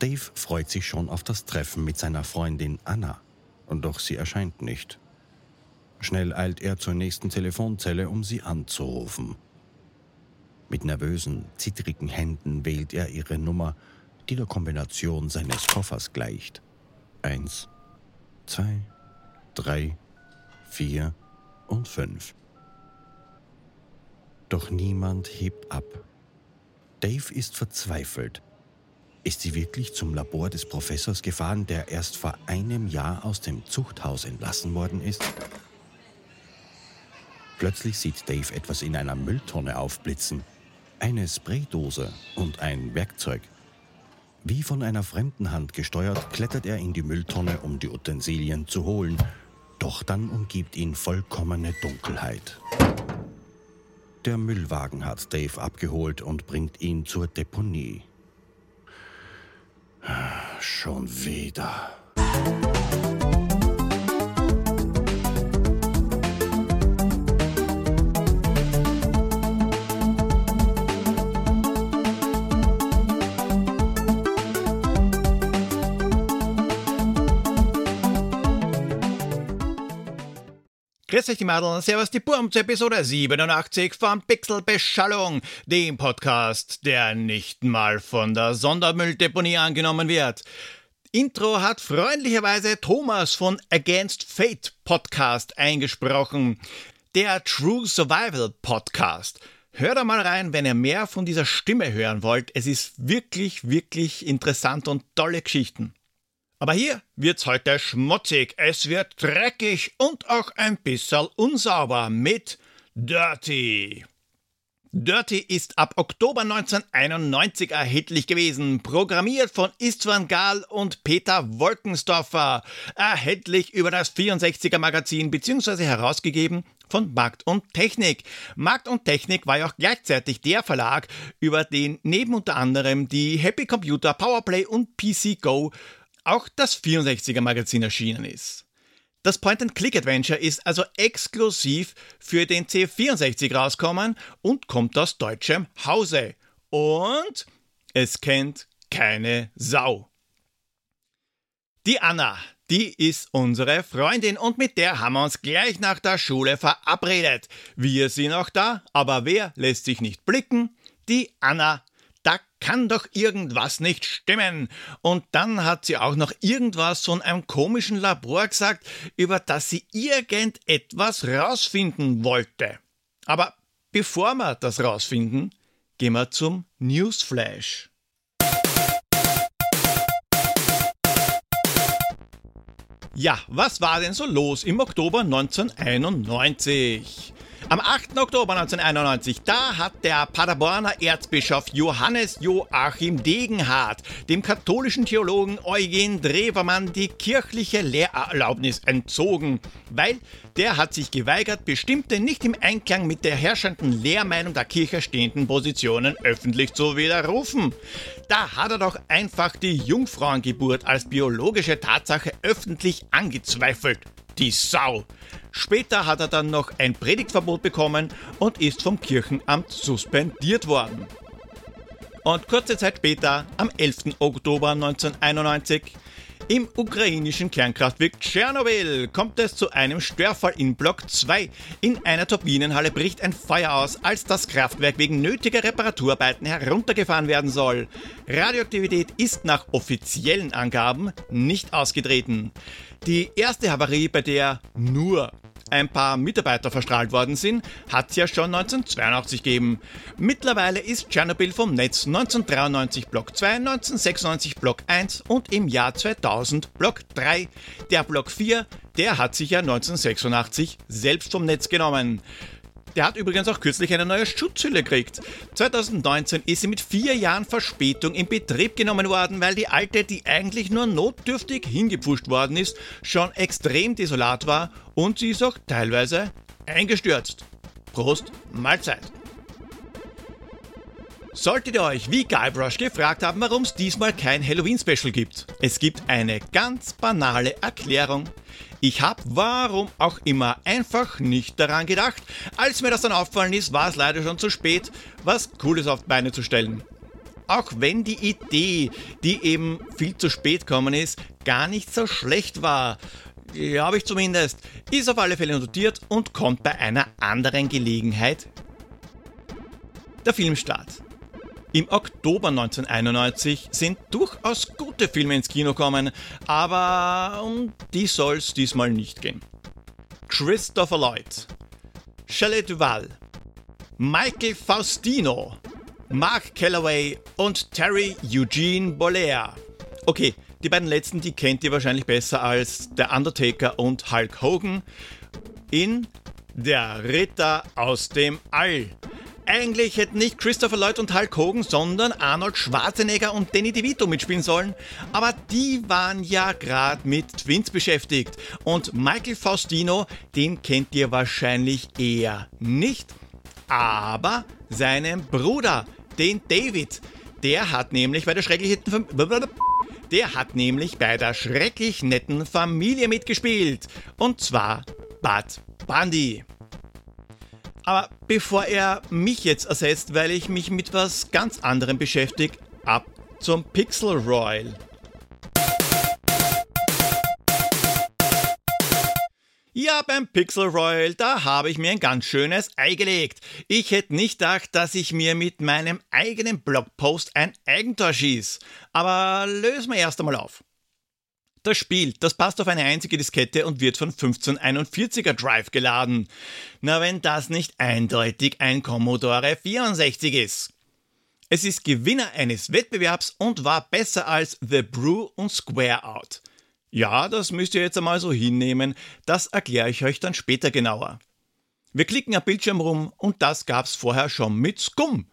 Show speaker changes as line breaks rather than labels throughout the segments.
Dave freut sich schon auf das Treffen mit seiner Freundin Anna. Doch sie erscheint nicht. Schnell eilt er zur nächsten Telefonzelle, um sie anzurufen. Mit nervösen, zittrigen Händen wählt er ihre Nummer, die der Kombination seines Koffers gleicht. Eins, zwei, drei, vier und fünf. Doch niemand hebt ab. Dave ist verzweifelt. Ist sie wirklich zum Labor des Professors gefahren, der erst vor einem Jahr aus dem Zuchthaus entlassen worden ist? Plötzlich sieht Dave etwas in einer Mülltonne aufblitzen. Eine Spraydose und ein Werkzeug. Wie von einer fremden Hand gesteuert, klettert er in die Mülltonne, um die Utensilien zu holen. Doch dann umgibt ihn vollkommene Dunkelheit. Der Müllwagen hat Dave abgeholt und bringt ihn zur Deponie. Schon wieder.
Grüß euch die Madeln, Servus die Burm zur Episode 87 von Pixelbeschallung, dem Podcast, der nicht mal von der Sondermülldeponie angenommen wird. Intro hat freundlicherweise Thomas von Against Fate Podcast eingesprochen, der True Survival Podcast. Hört da mal rein, wenn ihr mehr von dieser Stimme hören wollt. Es ist wirklich, wirklich interessant und tolle Geschichten. Aber hier wird's heute schmutzig, es wird dreckig und auch ein bisschen unsauber mit Dirty. Dirty ist ab Oktober 1991 erhältlich gewesen, programmiert von Istvan Gahl und Peter Wolkensdorfer, erhältlich über das 64er Magazin bzw. herausgegeben von Markt und Technik. Markt und Technik war ja auch gleichzeitig der Verlag, über den neben unter anderem die Happy Computer, Powerplay und PC Go auch das 64er Magazin erschienen ist. Das Point-and-Click-Adventure ist also exklusiv für den C64 rauskommen und kommt aus deutschem Hause. Und es kennt keine Sau. Die Anna, die ist unsere Freundin und mit der haben wir uns gleich nach der Schule verabredet. Wir sind auch da, aber wer lässt sich nicht blicken? Die Anna kann doch irgendwas nicht stimmen. Und dann hat sie auch noch irgendwas von einem komischen Labor gesagt, über das sie irgendetwas rausfinden wollte. Aber bevor wir das rausfinden, gehen wir zum Newsflash. Ja, was war denn so los im Oktober 1991? Am 8. Oktober 1991, da hat der Paderborner Erzbischof Johannes Joachim Degenhardt dem katholischen Theologen Eugen Drewermann die kirchliche Lehrerlaubnis entzogen, weil der hat sich geweigert, bestimmte nicht im Einklang mit der herrschenden Lehrmeinung der Kirche stehenden Positionen öffentlich zu widerrufen. Da hat er doch einfach die Jungfrauengeburt als biologische Tatsache öffentlich angezweifelt. Die Sau. Später hat er dann noch ein Predigtverbot bekommen und ist vom Kirchenamt suspendiert worden. Und kurze Zeit später, am 11. Oktober 1991, im ukrainischen Kernkraftwerk Tschernobyl kommt es zu einem Störfall in Block 2. In einer Turbinenhalle bricht ein Feuer aus, als das Kraftwerk wegen nötiger Reparaturarbeiten heruntergefahren werden soll. Radioaktivität ist nach offiziellen Angaben nicht ausgetreten. Die erste Havarie, bei der nur ein paar Mitarbeiter verstrahlt worden sind, hat es ja schon 1982 gegeben. Mittlerweile ist Tschernobyl vom Netz 1993 Block 2, 1996 Block 1 und im Jahr 2000 Block 3. Der Block 4, der hat sich ja 1986 selbst vom Netz genommen. Der hat übrigens auch kürzlich eine neue Schutzhülle gekriegt. 2019 ist sie mit vier Jahren Verspätung in Betrieb genommen worden, weil die alte, die eigentlich nur notdürftig hingepfuscht worden ist, schon extrem desolat war und sie ist auch teilweise eingestürzt. Prost, Mahlzeit. Solltet ihr euch wie Guybrush gefragt haben, warum es diesmal kein Halloween-Special gibt? Es gibt eine ganz banale Erklärung. Ich habe, warum auch immer, einfach nicht daran gedacht. Als mir das dann auffallen ist, war es leider schon zu spät, was Cooles auf die Beine zu stellen. auch wenn die Idee, die eben viel zu spät gekommen ist, gar nicht so schlecht war. Habe ich zumindest. Ist auf alle Fälle notiert und kommt bei einer anderen Gelegenheit. Der Filmstart. Im Oktober 1991 sind durchaus gute Filme ins Kino gekommen, aber um die soll es diesmal nicht gehen. Christopher Lloyd, Shelley Duval, Michael Faustino, Mark Calloway und Terry Eugene Bollea. Okay, die beiden letzten, die kennt ihr wahrscheinlich besser als der Undertaker und Hulk Hogan in Der Ritter aus dem All. Eigentlich hätten nicht Christopher Lloyd und Hulk Hogan, sondern Arnold Schwarzenegger und Danny DeVito mitspielen sollen. Aber die waren ja gerade mit Twins beschäftigt. Und Michael Faustino, den kennt ihr wahrscheinlich eher nicht. Aber seinen Bruder, den David, der hat nämlich bei der schrecklichen der hat nämlich bei der schrecklich netten Familie mitgespielt. Und zwar Bud Bundy. Aber bevor er mich jetzt ersetzt, weil ich mich mit was ganz anderem beschäftige, ab zum Pixel Royal. Ja, beim Pixel Royal, da habe ich mir ein ganz schönes Ei gelegt. Ich hätte nicht gedacht, dass ich mir mit meinem eigenen Blogpost ein Eigentor schieße. Aber lösen wir erst einmal auf. Das Spiel, das passt auf eine einzige Diskette und wird von 1541er Drive geladen. Na, wenn das nicht eindeutig ein Commodore 64 ist. Es ist Gewinner eines Wettbewerbs und war besser als The Brew und Square Out. Ja, das müsst ihr jetzt einmal so hinnehmen, das erkläre ich euch dann später genauer. Wir klicken am Bildschirm rum und das gab's vorher schon mit Scum.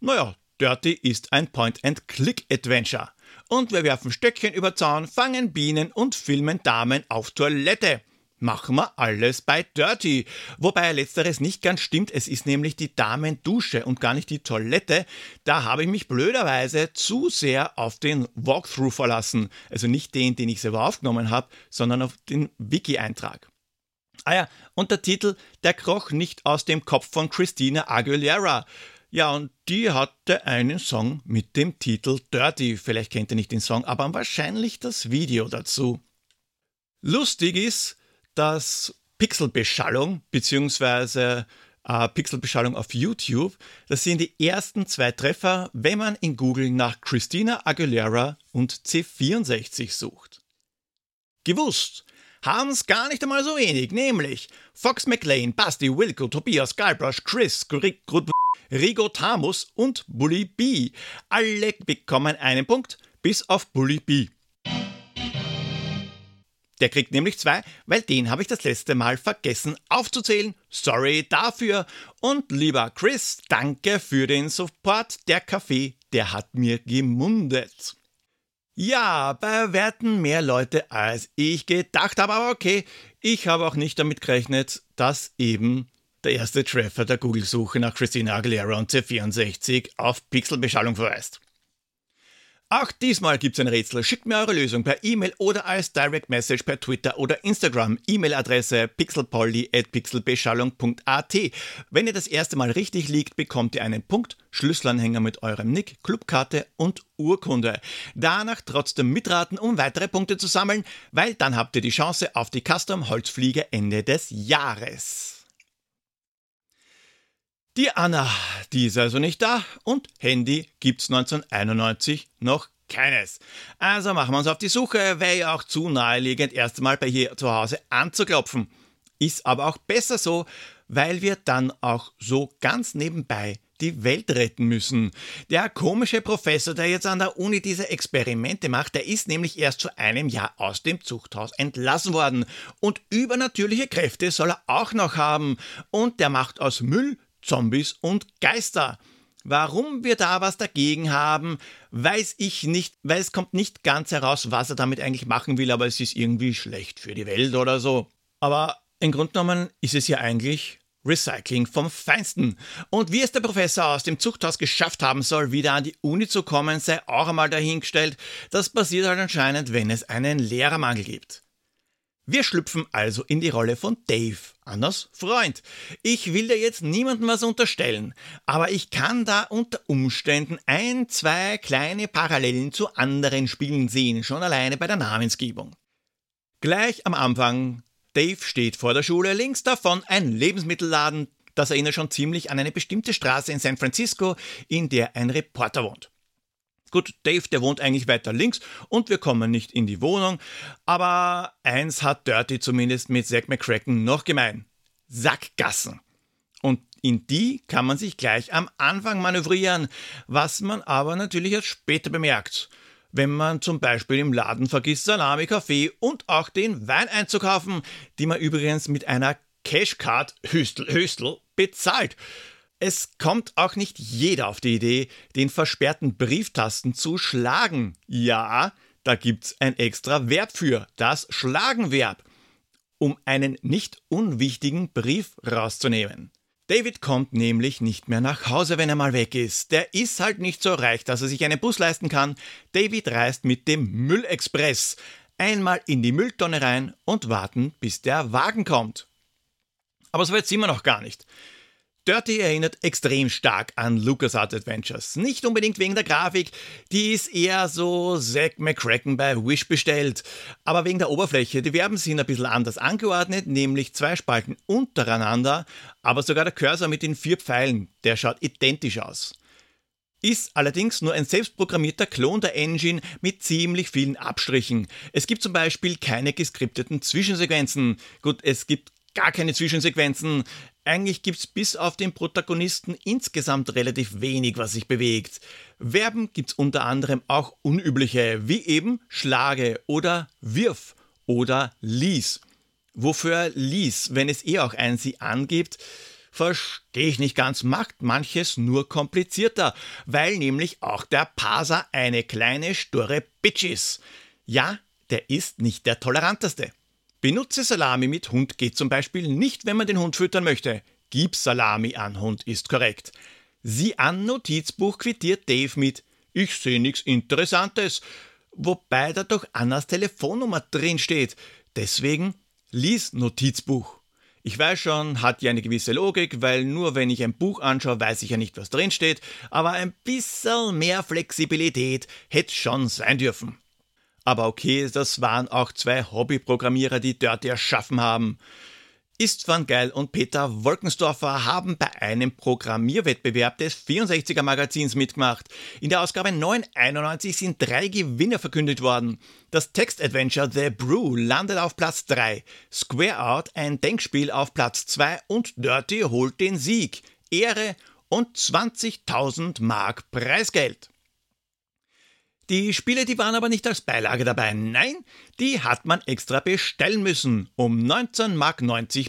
Naja, Dirty ist ein Point-and-Click-Adventure und wir werfen Stöckchen über Zaun, fangen Bienen und filmen Damen auf Toilette. Machen wir alles bei Dirty. Wobei letzteres nicht ganz stimmt, es ist nämlich die Damendusche und gar nicht die Toilette. Da habe ich mich blöderweise zu sehr auf den Walkthrough verlassen. Also nicht den, den ich selber aufgenommen habe, sondern auf den Wiki-Eintrag. Ah ja, und der Titel, der kroch nicht aus dem Kopf von Christina Aguilera. Ja, und die hatte einen Song mit dem Titel Dirty. Vielleicht kennt ihr nicht den Song, aber wahrscheinlich das Video dazu. Lustig ist, dass Pixelbeschallung bzw. Äh, Pixelbeschallung auf YouTube, das sind die ersten zwei Treffer, wenn man in Google nach Christina Aguilera und C64 sucht. Gewusst haben es gar nicht einmal so wenig, nämlich Fox McLean, Basti, Wilco, Tobias, Guybrush, Chris, Rigo Tamus und Bully B. Alle bekommen einen Punkt, bis auf Bully B. Der kriegt nämlich zwei, weil den habe ich das letzte Mal vergessen aufzuzählen. Sorry dafür. Und lieber Chris, danke für den Support. Der Kaffee, der hat mir gemundet. Ja, bei Werten mehr Leute als ich gedacht habe, aber okay, ich habe auch nicht damit gerechnet, dass eben der erste Treffer der Google-Suche nach Christina Aguilera und C64 auf Pixelbeschallung verweist. Auch diesmal gibt's ein Rätsel. Schickt mir eure Lösung per E-Mail oder als Direct Message per Twitter oder Instagram. E-Mail-Adresse pixelpolly.pixelbeschallung.at. Wenn ihr das erste Mal richtig liegt, bekommt ihr einen Punkt, Schlüsselanhänger mit eurem Nick, Clubkarte und Urkunde. Danach trotzdem mitraten, um weitere Punkte zu sammeln, weil dann habt ihr die Chance auf die Custom Holzfliege Ende des Jahres. Die Anna, die ist also nicht da und Handy gibt's 1991 noch keines. Also machen wir uns auf die Suche, wäre ja auch zu naheliegend, erst einmal bei hier zu Hause anzuklopfen. Ist aber auch besser so, weil wir dann auch so ganz nebenbei die Welt retten müssen. Der komische Professor, der jetzt an der Uni diese Experimente macht, der ist nämlich erst zu einem Jahr aus dem Zuchthaus entlassen worden. Und übernatürliche Kräfte soll er auch noch haben. Und der macht aus Müll Zombies und Geister. Warum wir da was dagegen haben, weiß ich nicht, weil es kommt nicht ganz heraus, was er damit eigentlich machen will, aber es ist irgendwie schlecht für die Welt oder so. Aber im Grunde genommen ist es ja eigentlich Recycling vom Feinsten. Und wie es der Professor aus dem Zuchthaus geschafft haben soll, wieder an die Uni zu kommen, sei auch einmal dahingestellt. Das passiert halt anscheinend, wenn es einen Lehrermangel gibt. Wir schlüpfen also in die Rolle von Dave, Annas Freund. Ich will dir jetzt niemandem was unterstellen, aber ich kann da unter Umständen ein, zwei kleine Parallelen zu anderen Spielen sehen, schon alleine bei der Namensgebung. Gleich am Anfang, Dave steht vor der Schule, links davon ein Lebensmittelladen, das erinnert schon ziemlich an eine bestimmte Straße in San Francisco, in der ein Reporter wohnt. Gut, Dave, der wohnt eigentlich weiter links und wir kommen nicht in die Wohnung. Aber eins hat Dirty zumindest mit Zack McCracken noch gemein. Sackgassen. Und in die kann man sich gleich am Anfang manövrieren, was man aber natürlich erst später bemerkt. Wenn man zum Beispiel im Laden vergisst, Salami, Kaffee und auch den Wein einzukaufen, die man übrigens mit einer Cashcard Hüstel Hüstel bezahlt. Es kommt auch nicht jeder auf die Idee, den versperrten Brieftasten zu schlagen. Ja, da gibt's ein extra Verb für, das Schlagenverb, um einen nicht unwichtigen Brief rauszunehmen. David kommt nämlich nicht mehr nach Hause, wenn er mal weg ist. Der ist halt nicht so reich, dass er sich einen Bus leisten kann. David reist mit dem Müllexpress. Einmal in die Mülltonne rein und warten, bis der Wagen kommt. Aber so weit sind wir noch gar nicht. Dirty erinnert extrem stark an LucasArts Adventures. Nicht unbedingt wegen der Grafik, die ist eher so Zack McCracken bei Wish bestellt, aber wegen der Oberfläche. Die Verben sind ein bisschen anders angeordnet, nämlich zwei Spalten untereinander, aber sogar der Cursor mit den vier Pfeilen, der schaut identisch aus. Ist allerdings nur ein selbstprogrammierter Klon der Engine mit ziemlich vielen Abstrichen. Es gibt zum Beispiel keine geskripteten Zwischensequenzen. Gut, es gibt gar keine Zwischensequenzen. Eigentlich gibt's bis auf den Protagonisten insgesamt relativ wenig, was sich bewegt. Verben gibt's unter anderem auch unübliche, wie eben Schlage oder Wirf oder Lies. Wofür Lies, wenn es eh auch ein Sie angibt, verstehe ich nicht ganz, macht manches nur komplizierter, weil nämlich auch der Parser eine kleine sture Bitch ist. Ja, der ist nicht der toleranteste. Benutze Salami mit Hund geht zum Beispiel nicht, wenn man den Hund füttern möchte. Gib Salami an Hund ist korrekt. Sie an Notizbuch quittiert Dave mit Ich sehe nichts Interessantes, wobei da doch Annas Telefonnummer drin steht. Deswegen lies Notizbuch. Ich weiß schon, hat ja eine gewisse Logik, weil nur wenn ich ein Buch anschaue, weiß ich ja nicht, was drin steht, aber ein bisschen mehr Flexibilität hätte schon sein dürfen. Aber okay, das waren auch zwei Hobbyprogrammierer, die Dirty erschaffen haben. Istvan Geil und Peter Wolkensdorfer haben bei einem Programmierwettbewerb des 64er Magazins mitgemacht. In der Ausgabe 991 sind drei Gewinner verkündet worden. Das Textadventure The Brew landet auf Platz 3, Square Art ein Denkspiel auf Platz 2 und Dirty holt den Sieg, Ehre und 20.000 Mark Preisgeld. Die Spiele, die waren aber nicht als Beilage dabei. Nein, die hat man extra bestellen müssen. Um 19,90 Mark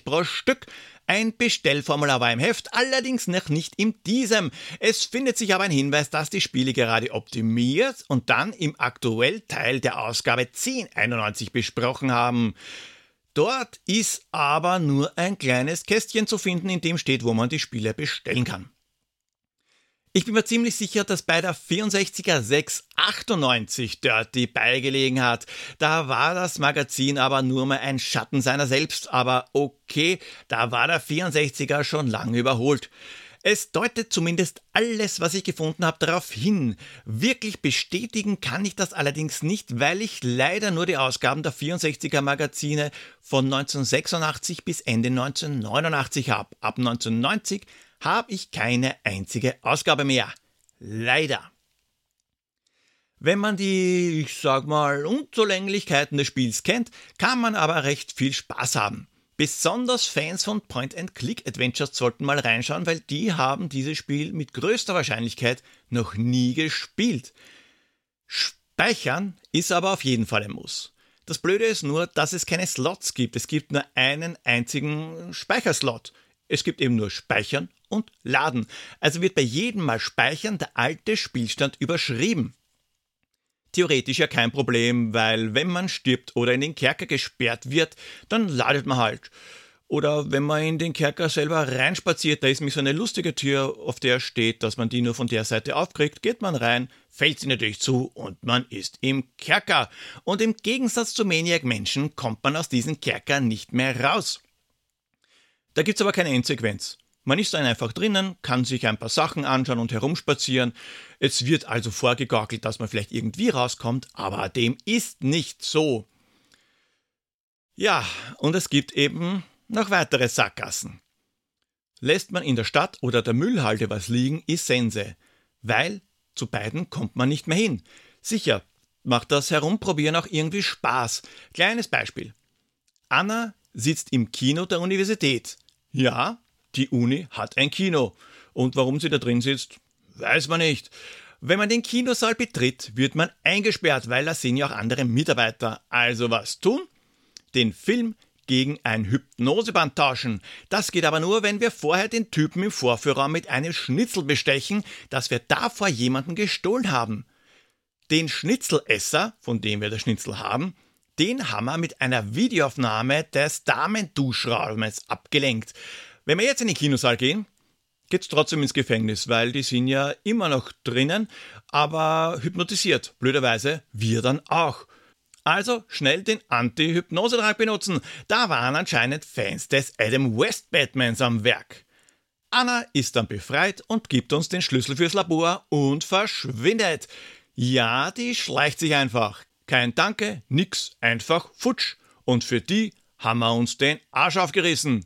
pro Stück. Ein Bestellformular war im Heft, allerdings noch nicht in diesem. Es findet sich aber ein Hinweis, dass die Spiele gerade optimiert und dann im Aktuellteil der Ausgabe 1091 besprochen haben. Dort ist aber nur ein kleines Kästchen zu finden, in dem steht, wo man die Spiele bestellen kann. Ich bin mir ziemlich sicher, dass bei der 64er 698 Dirty beigelegen hat. Da war das Magazin aber nur mal ein Schatten seiner selbst. Aber okay, da war der 64er schon lange überholt. Es deutet zumindest alles, was ich gefunden habe, darauf hin. Wirklich bestätigen kann ich das allerdings nicht, weil ich leider nur die Ausgaben der 64er Magazine von 1986 bis Ende 1989 habe. Ab 1990 habe ich keine einzige Ausgabe mehr. Leider. Wenn man die, ich sag mal, Unzulänglichkeiten des Spiels kennt, kann man aber recht viel Spaß haben. Besonders Fans von Point-and-Click-Adventures sollten mal reinschauen, weil die haben dieses Spiel mit größter Wahrscheinlichkeit noch nie gespielt. Speichern ist aber auf jeden Fall ein Muss. Das Blöde ist nur, dass es keine Slots gibt. Es gibt nur einen einzigen Speicherslot. Es gibt eben nur Speichern und Laden. Also wird bei jedem Mal Speichern der alte Spielstand überschrieben. Theoretisch ja kein Problem, weil wenn man stirbt oder in den Kerker gesperrt wird, dann ladet man halt. Oder wenn man in den Kerker selber reinspaziert, da ist nämlich so eine lustige Tür, auf der steht, dass man die nur von der Seite aufkriegt, geht man rein, fällt sie natürlich zu und man ist im Kerker. Und im Gegensatz zu Maniac Menschen kommt man aus diesem Kerker nicht mehr raus. Da gibt's aber keine Endsequenz. Man ist dann einfach drinnen, kann sich ein paar Sachen anschauen und herumspazieren. Es wird also vorgegaukelt, dass man vielleicht irgendwie rauskommt, aber dem ist nicht so. Ja, und es gibt eben noch weitere Sackgassen. Lässt man in der Stadt oder der Müllhalde was liegen, ist Sense, weil zu beiden kommt man nicht mehr hin. Sicher, macht das Herumprobieren auch irgendwie Spaß. Kleines Beispiel. Anna sitzt im Kino der Universität. Ja, die Uni hat ein Kino. Und warum sie da drin sitzt, weiß man nicht. Wenn man den Kinosaal betritt, wird man eingesperrt, weil da sind ja auch andere Mitarbeiter. Also was tun? Den Film gegen ein Hypnoseband tauschen. Das geht aber nur, wenn wir vorher den Typen im Vorführraum mit einem Schnitzel bestechen, das wir davor jemanden gestohlen haben. Den Schnitzelesser, von dem wir das Schnitzel haben, den haben wir mit einer Videoaufnahme des Damenduschraumes abgelenkt. Wenn wir jetzt in den Kinosaal gehen, geht's trotzdem ins Gefängnis, weil die sind ja immer noch drinnen, aber hypnotisiert. Blöderweise wir dann auch. Also schnell den Anti-Hypnosedrag benutzen. Da waren anscheinend Fans des Adam West Batmans am Werk. Anna ist dann befreit und gibt uns den Schlüssel fürs Labor und verschwindet. Ja, die schleicht sich einfach. Kein Danke, nix, einfach futsch. Und für die haben wir uns den Arsch aufgerissen.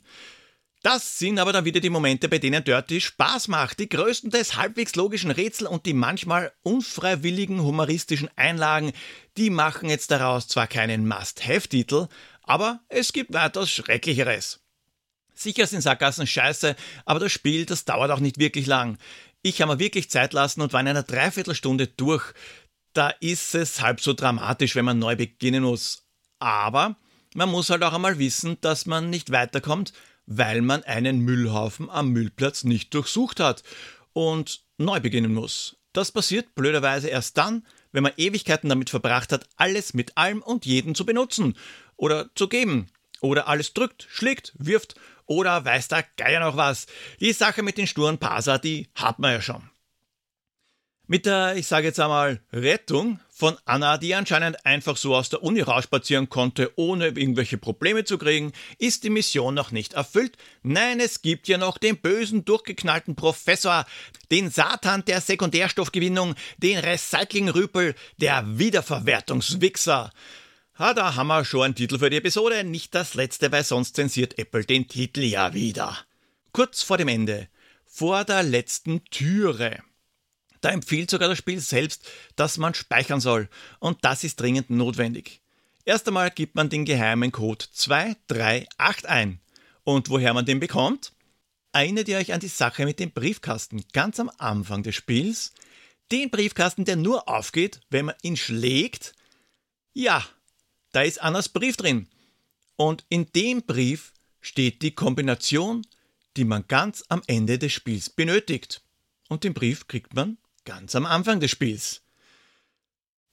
Das sind aber dann wieder die Momente, bei denen Dirty Spaß macht. Die größten des halbwegs logischen Rätsel und die manchmal unfreiwilligen humoristischen Einlagen, die machen jetzt daraus zwar keinen Must-Have-Titel, aber es gibt weitaus Schrecklicheres. Sicher sind Sackgassen scheiße, aber das Spiel, das dauert auch nicht wirklich lang. Ich habe mir wirklich Zeit lassen und war in einer Dreiviertelstunde durch da ist es halb so dramatisch, wenn man neu beginnen muss. Aber man muss halt auch einmal wissen, dass man nicht weiterkommt, weil man einen Müllhaufen am Müllplatz nicht durchsucht hat und neu beginnen muss. Das passiert blöderweise erst dann, wenn man Ewigkeiten damit verbracht hat, alles mit allem und jeden zu benutzen oder zu geben. Oder alles drückt, schlägt, wirft oder weiß der Geier noch was. Die Sache mit den sturen Parser, die hat man ja schon. Mit der, ich sage jetzt einmal, Rettung von Anna, die anscheinend einfach so aus der Uni rausspazieren konnte, ohne irgendwelche Probleme zu kriegen, ist die Mission noch nicht erfüllt. Nein, es gibt ja noch den bösen, durchgeknallten Professor, den Satan der Sekundärstoffgewinnung, den Recyclingrüpel, der Wiederverwertungswichser. Ha, da haben wir schon einen Titel für die Episode, nicht das letzte, weil sonst zensiert Apple den Titel ja wieder. Kurz vor dem Ende, vor der letzten Türe. Da empfiehlt sogar das Spiel selbst, dass man speichern soll. Und das ist dringend notwendig. Erst einmal gibt man den geheimen Code 2381 ein. Und woher man den bekommt? Erinnert ihr euch an die Sache mit dem Briefkasten ganz am Anfang des Spiels? Den Briefkasten, der nur aufgeht, wenn man ihn schlägt? Ja, da ist Annas Brief drin. Und in dem Brief steht die Kombination, die man ganz am Ende des Spiels benötigt. Und den Brief kriegt man Ganz am Anfang des Spiels.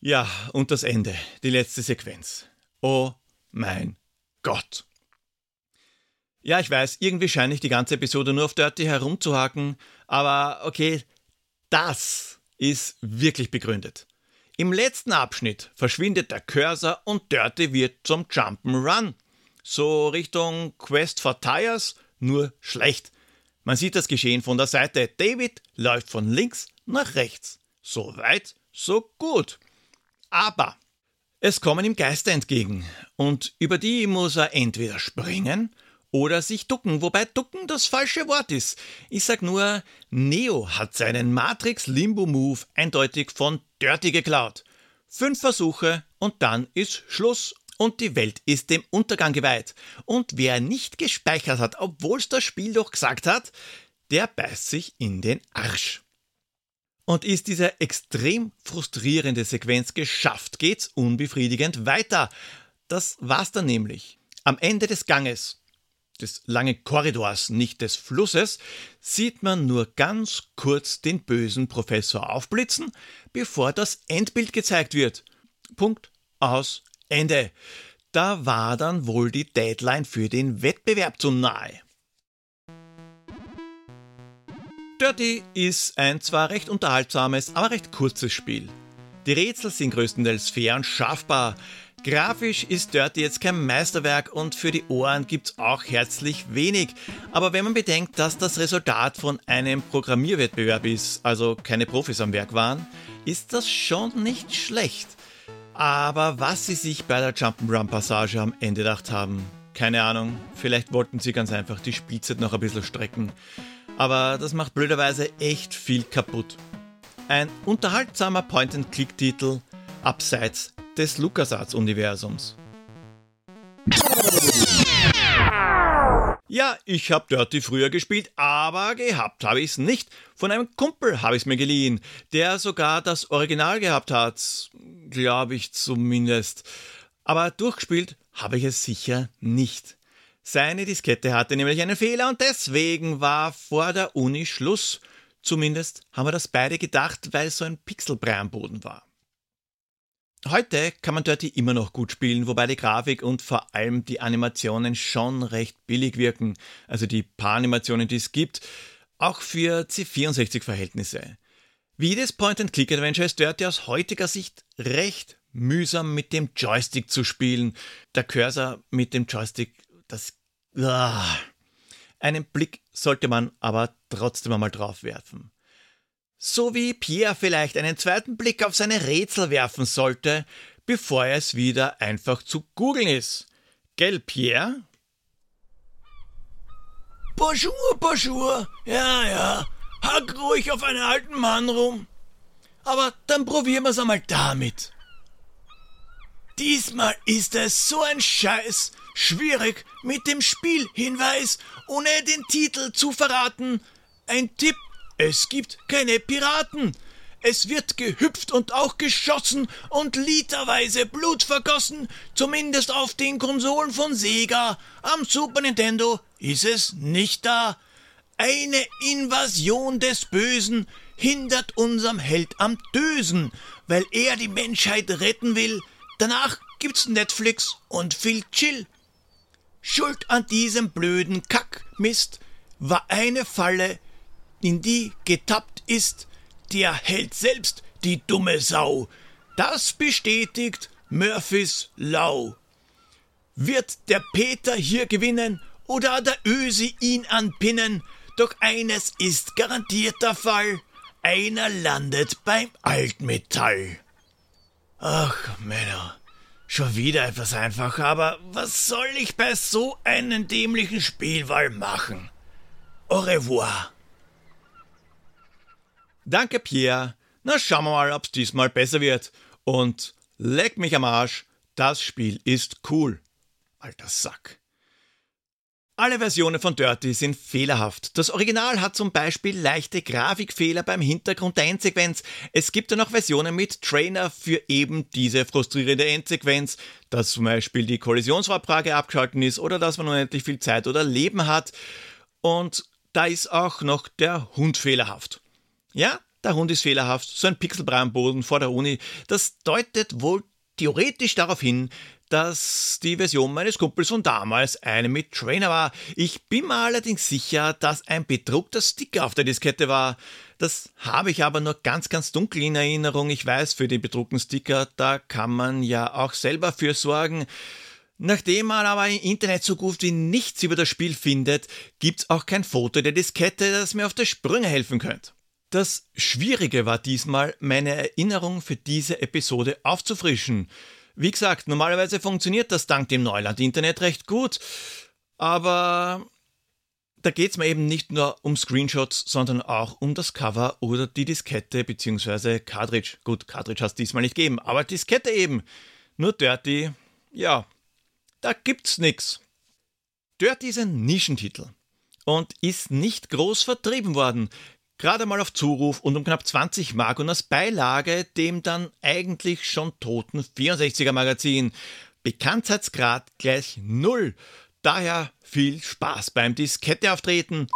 Ja, und das Ende, die letzte Sequenz. Oh mein Gott. Ja, ich weiß, irgendwie scheine ich die ganze Episode nur auf Dirty herumzuhaken, aber okay, das ist wirklich begründet. Im letzten Abschnitt verschwindet der Cursor und Dirty wird zum Jump'n'Run. So Richtung Quest for Tires, nur schlecht. Man sieht das Geschehen von der Seite. David läuft von links nach rechts. So weit, so gut. Aber es kommen ihm Geister entgegen und über die muss er entweder springen oder sich ducken, wobei ducken das falsche Wort ist. Ich sag nur, Neo hat seinen Matrix Limbo Move eindeutig von Dirty geklaut. Fünf Versuche und dann ist Schluss und die Welt ist dem Untergang geweiht. Und wer nicht gespeichert hat, obwohl es das Spiel doch gesagt hat, der beißt sich in den Arsch. Und ist diese extrem frustrierende Sequenz geschafft, geht's unbefriedigend weiter. Das war's dann nämlich. Am Ende des Ganges, des langen Korridors, nicht des Flusses, sieht man nur ganz kurz den bösen Professor aufblitzen, bevor das Endbild gezeigt wird. Punkt aus Ende. Da war dann wohl die Deadline für den Wettbewerb zu nahe. Dirty ist ein zwar recht unterhaltsames, aber recht kurzes Spiel. Die Rätsel sind größtenteils fair und schaffbar. Grafisch ist Dirty jetzt kein Meisterwerk und für die Ohren gibt's auch herzlich wenig. Aber wenn man bedenkt, dass das Resultat von einem Programmierwettbewerb ist, also keine Profis am Werk waren, ist das schon nicht schlecht. Aber was sie sich bei der Jump'n'Run-Passage am Ende gedacht haben, keine Ahnung. Vielleicht wollten sie ganz einfach die Spielzeit noch ein bisschen strecken. Aber das macht blöderweise echt viel kaputt. Ein unterhaltsamer Point-and-Click-Titel abseits des LucasArts-Universums. Ja, ich hab Dirty früher gespielt, aber gehabt habe ich's nicht. Von einem Kumpel habe ich's mir geliehen, der sogar das Original gehabt hat, glaube ich zumindest. Aber durchgespielt habe ich es sicher nicht. Seine Diskette hatte nämlich einen Fehler und deswegen war vor der Uni Schluss. Zumindest haben wir das beide gedacht, weil so ein Pixelbrei am Boden war. Heute kann man Dirty immer noch gut spielen, wobei die Grafik und vor allem die Animationen schon recht billig wirken. Also die paar Animationen, die es gibt, auch für C64-Verhältnisse. Wie jedes Point-and-Click-Adventure ist Dirty aus heutiger Sicht recht mühsam mit dem Joystick zu spielen. Der Cursor mit dem Joystick, das. Ah, einen Blick sollte man aber trotzdem einmal drauf werfen. So wie Pierre vielleicht einen zweiten Blick auf seine Rätsel werfen sollte, bevor er es wieder einfach zu googeln ist. Gell, Pierre?
Bonjour, bonjour. Ja, ja. Hack ruhig auf einen alten Mann rum. Aber dann probieren wir's einmal damit. Diesmal ist es so ein Scheiß schwierig mit dem Spielhinweis, ohne den Titel zu verraten. Ein Tipp, es gibt keine Piraten. Es wird gehüpft und auch geschossen und literweise Blut vergossen, zumindest auf den Konsolen von Sega. Am Super Nintendo ist es nicht da. Eine Invasion des Bösen hindert unserem Held am Dösen, weil er die Menschheit retten will. Danach gibt's Netflix und viel Chill. Schuld an diesem blöden Kackmist war eine Falle, in die getappt ist der Held selbst, die dumme Sau. Das bestätigt Murphys Lau. Wird der Peter hier gewinnen oder der Ösi ihn anpinnen? Doch eines ist garantiert der Fall. Einer landet beim Altmetall. Ach, Männer. Schon wieder etwas einfacher, aber was soll ich bei so einem dämlichen Spielwahl machen? Au revoir.
Danke, Pierre. Na, schauen wir mal, ob's diesmal besser wird. Und leck mich am Arsch, das Spiel ist cool. Alter Sack. Alle Versionen von Dirty sind fehlerhaft. Das Original hat zum Beispiel leichte Grafikfehler beim Hintergrund der Endsequenz. Es gibt dann noch Versionen mit Trainer für eben diese frustrierende Endsequenz, dass zum Beispiel die Kollisionsabfrage abgeschalten ist oder dass man unendlich viel Zeit oder Leben hat. Und da ist auch noch der Hund fehlerhaft. Ja, der Hund ist fehlerhaft, so ein Pixelbrei am Boden vor der Uni. Das deutet wohl theoretisch darauf hin, dass die Version meines Kumpels von damals eine mit Trainer war. Ich bin mir allerdings sicher, dass ein bedruckter Sticker auf der Diskette war. Das habe ich aber nur ganz, ganz dunkel in Erinnerung. Ich weiß, für den bedruckten Sticker, da kann man ja auch selber für sorgen. Nachdem man aber im Internet so gut wie nichts über das Spiel findet, gibt's auch kein Foto der Diskette, das mir auf der Sprünge helfen könnte. Das Schwierige war diesmal, meine Erinnerung für diese Episode aufzufrischen. Wie gesagt, normalerweise funktioniert das dank dem Neuland-Internet recht gut, aber da geht es mir eben nicht nur um Screenshots, sondern auch um das Cover oder die Diskette bzw. Cartridge. Gut, Cartridge hast diesmal nicht gegeben, aber Diskette eben. Nur Dirty, ja, da gibt's nix. Dirty ist ein Nischentitel und ist nicht groß vertrieben worden. Gerade mal auf Zuruf und um knapp 20 Mark und als Beilage dem dann eigentlich schon toten 64er Magazin. Bekanntheitsgrad gleich null. Daher viel Spaß beim Diskette auftreten.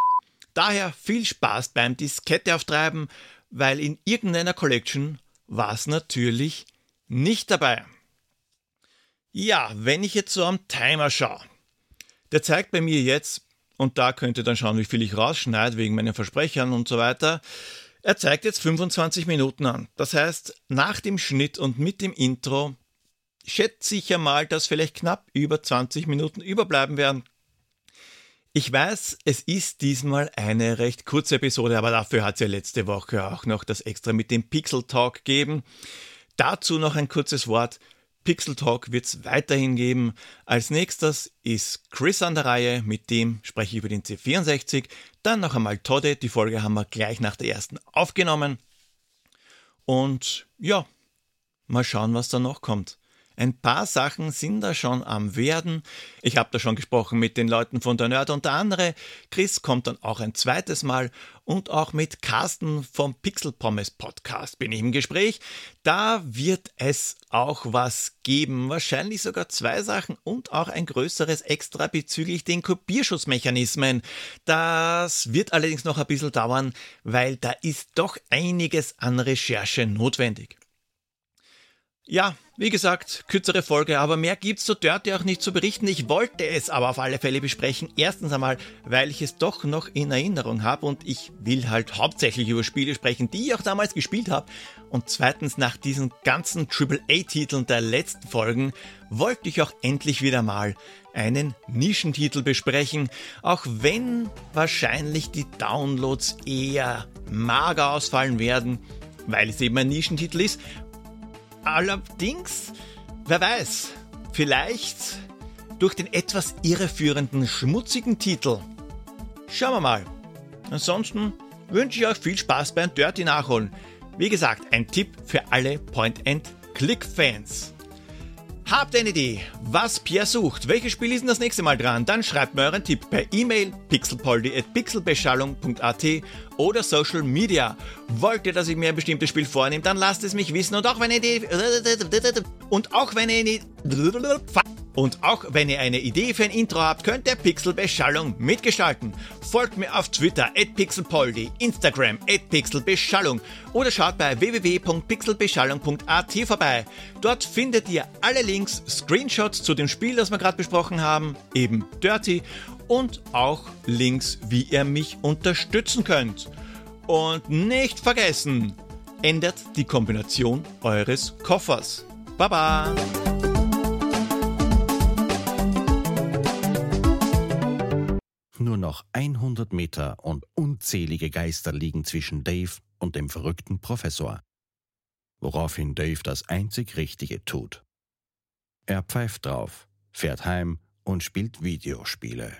Daher viel Spaß beim Diskette auftreiben, weil in irgendeiner Collection war es natürlich nicht dabei. Ja, wenn ich jetzt so am Timer schaue, der zeigt bei mir jetzt, und da könnt ihr dann schauen, wie viel ich rausschneide wegen meinen Versprechern und so weiter. Er zeigt jetzt 25 Minuten an. Das heißt, nach dem Schnitt und mit dem Intro schätze ich ja mal, dass vielleicht knapp über 20 Minuten überbleiben werden. Ich weiß, es ist diesmal eine recht kurze Episode, aber dafür hat es ja letzte Woche auch noch das extra mit dem Pixel Talk gegeben. Dazu noch ein kurzes Wort. Pixel Talk wird es weiterhin geben. Als nächstes ist Chris an der Reihe, mit dem spreche ich über den C64. Dann noch einmal Todde, die Folge haben wir gleich nach der ersten aufgenommen. Und ja, mal schauen, was da noch kommt. Ein paar Sachen sind da schon am Werden. Ich habe da schon gesprochen mit den Leuten von der Nerd unter anderem. Chris kommt dann auch ein zweites Mal und auch mit Carsten vom Pixel Pommes Podcast bin ich im Gespräch. Da wird es auch was geben, wahrscheinlich sogar zwei Sachen und auch ein größeres Extra bezüglich den Kopierschutzmechanismen. Das wird allerdings noch ein bisschen dauern, weil da ist doch einiges an Recherche notwendig. Ja, wie gesagt, kürzere Folge, aber mehr gibt's so Dirty auch nicht zu berichten. Ich wollte es aber auf alle Fälle besprechen. Erstens einmal, weil ich es doch noch in Erinnerung habe und ich will halt hauptsächlich über Spiele sprechen, die ich auch damals gespielt habe. Und zweitens, nach diesen ganzen AAA-Titeln der letzten Folgen, wollte ich auch endlich wieder mal einen Nischentitel besprechen, auch wenn wahrscheinlich die Downloads eher mager ausfallen werden, weil es eben ein Nischentitel ist Allerdings, wer weiß, vielleicht durch den etwas irreführenden, schmutzigen Titel. Schauen wir mal. Ansonsten wünsche ich euch viel Spaß beim Dirty Nachholen. Wie gesagt, ein Tipp für alle Point-and-Click-Fans. Habt ihr eine Idee, was Pierre sucht? Welches Spiel ist denn das nächste Mal dran? Dann schreibt mir euren Tipp per E-Mail pixelpoldi.pixelbeschallung.at oder Social Media. Wollt ihr, dass ich mir ein bestimmtes Spiel vornehme, dann lasst es mich wissen und auch wenn ihr die und auch wenn ihr die und auch wenn ihr eine Idee für ein Intro habt, könnt ihr Pixelbeschallung mitgestalten. Folgt mir auf Twitter at pixelpoldi, Instagram at pixelbeschallung oder schaut bei www.pixelbeschallung.at vorbei. Dort findet ihr alle Links, Screenshots zu dem Spiel, das wir gerade besprochen haben, eben Dirty, und auch Links, wie ihr mich unterstützen könnt. Und nicht vergessen, ändert die Kombination eures Koffers. Baba!
Nur noch 100 Meter und unzählige Geister liegen zwischen Dave und dem verrückten Professor. Woraufhin Dave das einzig Richtige tut. Er pfeift drauf, fährt heim und spielt Videospiele.